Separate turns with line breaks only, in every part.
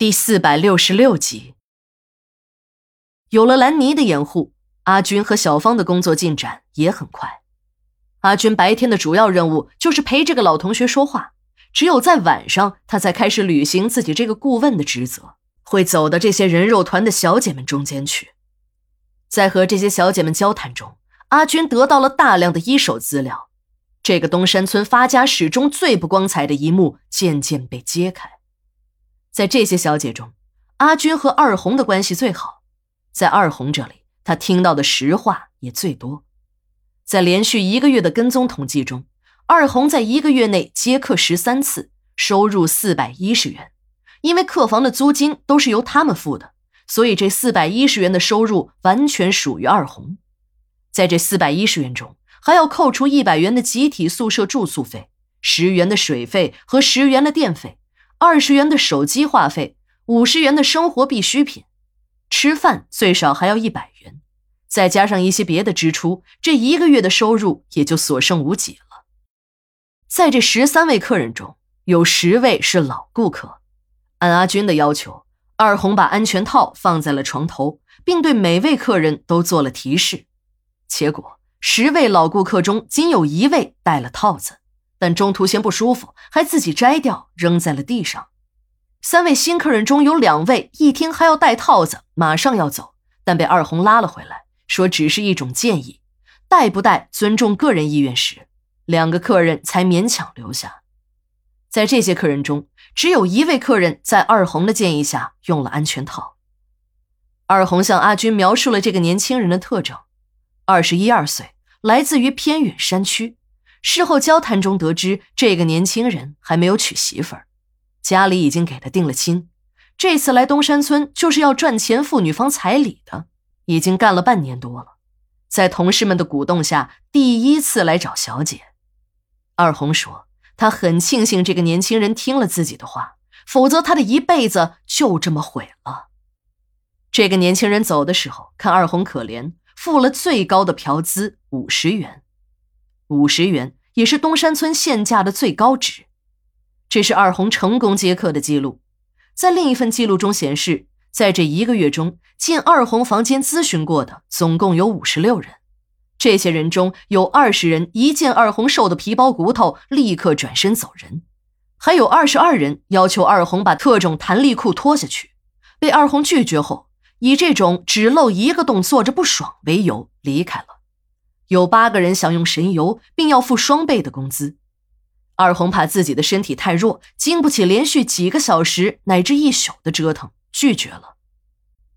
第四百六十六集，有了兰妮的掩护，阿军和小芳的工作进展也很快。阿军白天的主要任务就是陪这个老同学说话，只有在晚上，他才开始履行自己这个顾问的职责，会走到这些人肉团的小姐们中间去。在和这些小姐们交谈中，阿军得到了大量的一手资料，这个东山村发家史中最不光彩的一幕渐渐被揭开。在这些小姐中，阿军和二红的关系最好。在二红这里，他听到的实话也最多。在连续一个月的跟踪统计中，二红在一个月内接客十三次，收入四百一十元。因为客房的租金都是由他们付的，所以这四百一十元的收入完全属于二红。在这四百一十元中，还要扣除一百元的集体宿舍住宿费、十元的水费和十元的电费。二十元的手机话费，五十元的生活必需品，吃饭最少还要一百元，再加上一些别的支出，这一个月的收入也就所剩无几了。在这十三位客人中，有十位是老顾客。按阿军的要求，二红把安全套放在了床头，并对每位客人都做了提示。结果，十位老顾客中仅有一位戴了套子。但中途嫌不舒服，还自己摘掉扔在了地上。三位新客人中有两位一听还要戴套子，马上要走，但被二红拉了回来，说只是一种建议，戴不戴尊重个人意愿时，两个客人才勉强留下。在这些客人中，只有一位客人在二红的建议下用了安全套。二红向阿军描述了这个年轻人的特征：二十一二岁，来自于偏远山区。事后交谈中得知，这个年轻人还没有娶媳妇儿，家里已经给他定了亲。这次来东山村就是要赚钱付女方彩礼的，已经干了半年多了，在同事们的鼓动下，第一次来找小姐。二红说，他很庆幸这个年轻人听了自己的话，否则他的一辈子就这么毁了。这个年轻人走的时候，看二红可怜，付了最高的嫖资五十元。五十元也是东山村限价的最高值，这是二红成功接客的记录。在另一份记录中显示，在这一个月中，进二红房间咨询过的总共有五十六人，这些人中有二十人一见二红瘦的皮包骨头，立刻转身走人，还有二十二人要求二红把特种弹力裤脱下去，被二红拒绝后，以这种只露一个洞坐着不爽为由离开了。有八个人想用神游，并要付双倍的工资。二红怕自己的身体太弱，经不起连续几个小时乃至一宿的折腾，拒绝了。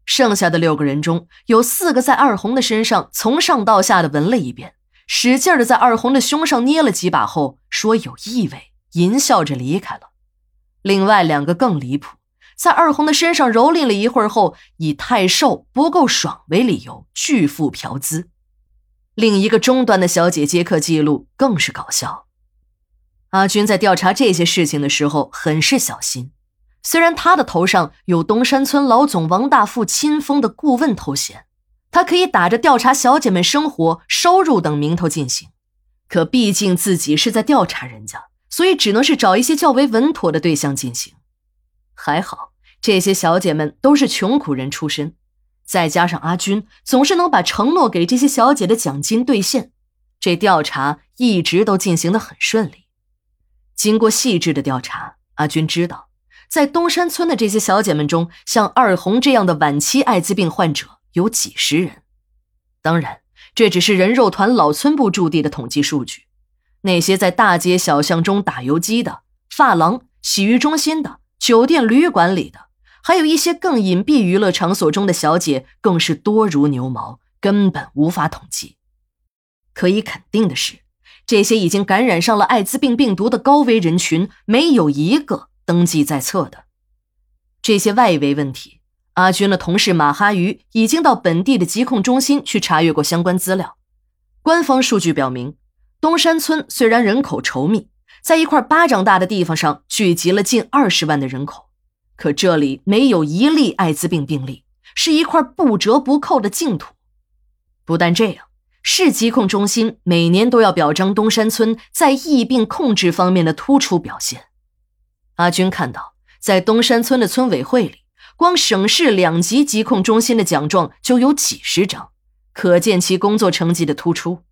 剩下的六个人中有四个在二红的身上从上到下的闻了一遍，使劲的在二红的胸上捏了几把后，说有异味，淫笑着离开了。另外两个更离谱，在二红的身上蹂躏了一会儿后，以太瘦不够爽为理由拒付嫖资。另一个终端的小姐接客记录更是搞笑。阿军在调查这些事情的时候很是小心，虽然他的头上有东山村老总王大富亲封的顾问头衔，他可以打着调查小姐们生活、收入等名头进行，可毕竟自己是在调查人家，所以只能是找一些较为稳妥的对象进行。还好，这些小姐们都是穷苦人出身。再加上阿军总是能把承诺给这些小姐的奖金兑现，这调查一直都进行的很顺利。经过细致的调查，阿军知道，在东山村的这些小姐们中，像二红这样的晚期艾滋病患者有几十人。当然，这只是人肉团老村部驻地的统计数据。那些在大街小巷中打游击的、发廊、洗浴中心的、酒店旅馆里的。还有一些更隐蔽娱乐场所中的小姐，更是多如牛毛，根本无法统计。可以肯定的是，这些已经感染上了艾滋病病毒的高危人群，没有一个登记在册的。这些外围问题，阿军的同事马哈鱼已经到本地的疾控中心去查阅过相关资料。官方数据表明，东山村虽然人口稠密，在一块巴掌大的地方上聚集了近二十万的人口。可这里没有一例艾滋病病例，是一块不折不扣的净土。不但这样，市疾控中心每年都要表彰东山村在疫病控制方面的突出表现。阿军看到，在东山村的村委会里，光省市两级疾控中心的奖状就有几十张，可见其工作成绩的突出。